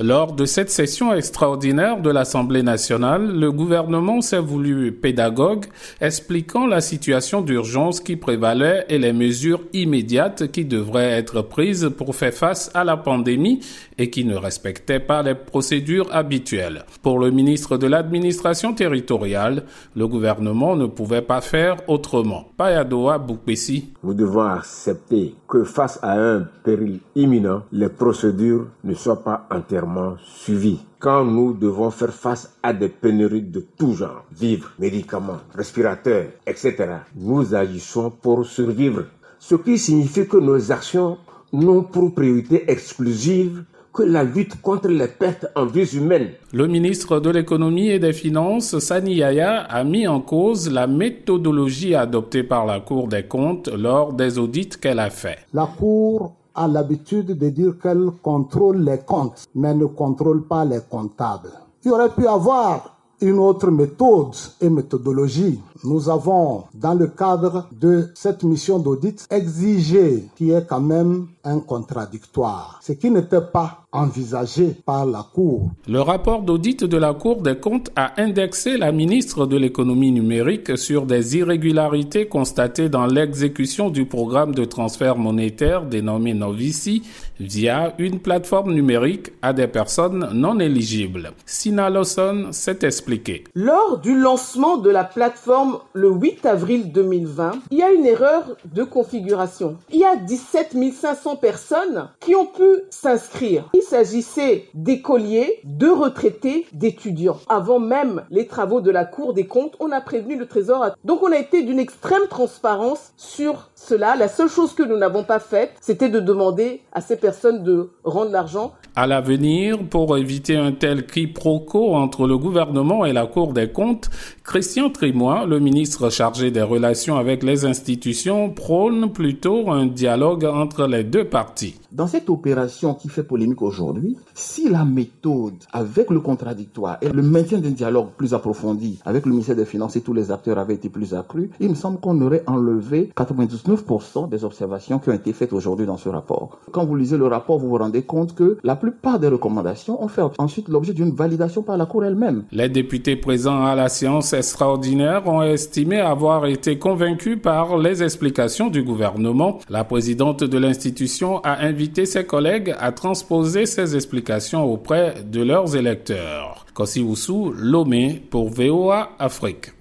Lors de cette session extraordinaire de l'Assemblée nationale, le gouvernement s'est voulu pédagogue, expliquant la situation d'urgence qui prévalait et les mesures immédiates qui devraient être prises pour faire face à la pandémie et qui ne respectaient pas les procédures habituelles. Pour le ministre de l'administration territoriale, le gouvernement ne pouvait pas faire autrement. Payadoa. Nous devons accepter que face à un péril imminent, les procédures ne soient pas suivies. Quand nous devons faire face à des pénuries de tout genre, vivres, médicaments, respirateurs, etc., nous agissons pour survivre. Ce qui signifie que nos actions n'ont pour priorité exclusive que la lutte contre les pertes en vies humaines. Le ministre de l'économie et des finances, Sani Yaya, a mis en cause la méthodologie adoptée par la Cour des comptes lors des audits qu'elle a fait. La Cour a l'habitude de dire qu'elle contrôle les comptes, mais ne contrôle pas les comptables. Il aurait pu avoir une autre méthode et méthodologie. Nous avons, dans le cadre de cette mission d'audit, exigé qu'il y ait quand même un contradictoire, ce qui n'était pas envisagé par la Cour. Le rapport d'audit de la Cour des comptes a indexé la ministre de l'économie numérique sur des irrégularités constatées dans l'exécution du programme de transfert monétaire dénommé Novici via une plateforme numérique à des personnes non éligibles. Sina Lawson s'est expliqué. Lors du lancement de la plateforme le 8 avril 2020, il y a une erreur de configuration. Il y a 17 500 personnes qui ont pu s'inscrire. Il s'agissait d'écoliers, de retraités, d'étudiants. Avant même les travaux de la Cour des comptes, on a prévenu le Trésor. Donc on a été d'une extrême transparence sur cela. La seule chose que nous n'avons pas faite, c'était de demander à ces personnes de rendre l'argent. À l'avenir, pour éviter un tel quiproquo entre le gouvernement et la Cour des comptes, Christian Trimois, le ministre chargé des relations avec les institutions, prône plutôt un dialogue entre les deux parties. Dans cette opération qui fait polémique aujourd'hui, si la méthode avec le contradictoire et le maintien d'un dialogue plus approfondi avec le ministère des Finances et tous les acteurs avaient été plus accrus, il me semble qu'on aurait enlevé 99% des observations qui ont été faites aujourd'hui dans ce rapport. Quand vous lisez le rapport, vous vous rendez compte que la plupart des recommandations ont fait ensuite l'objet d'une validation par la Cour elle-même. Les députés présents à la séance extraordinaire ont estimé avoir été convaincus par les explications du gouvernement. La présidente de l'institution a invité ses collègues à transposer ces explications auprès de leurs électeurs. Kossi Lomé pour VOA Afrique.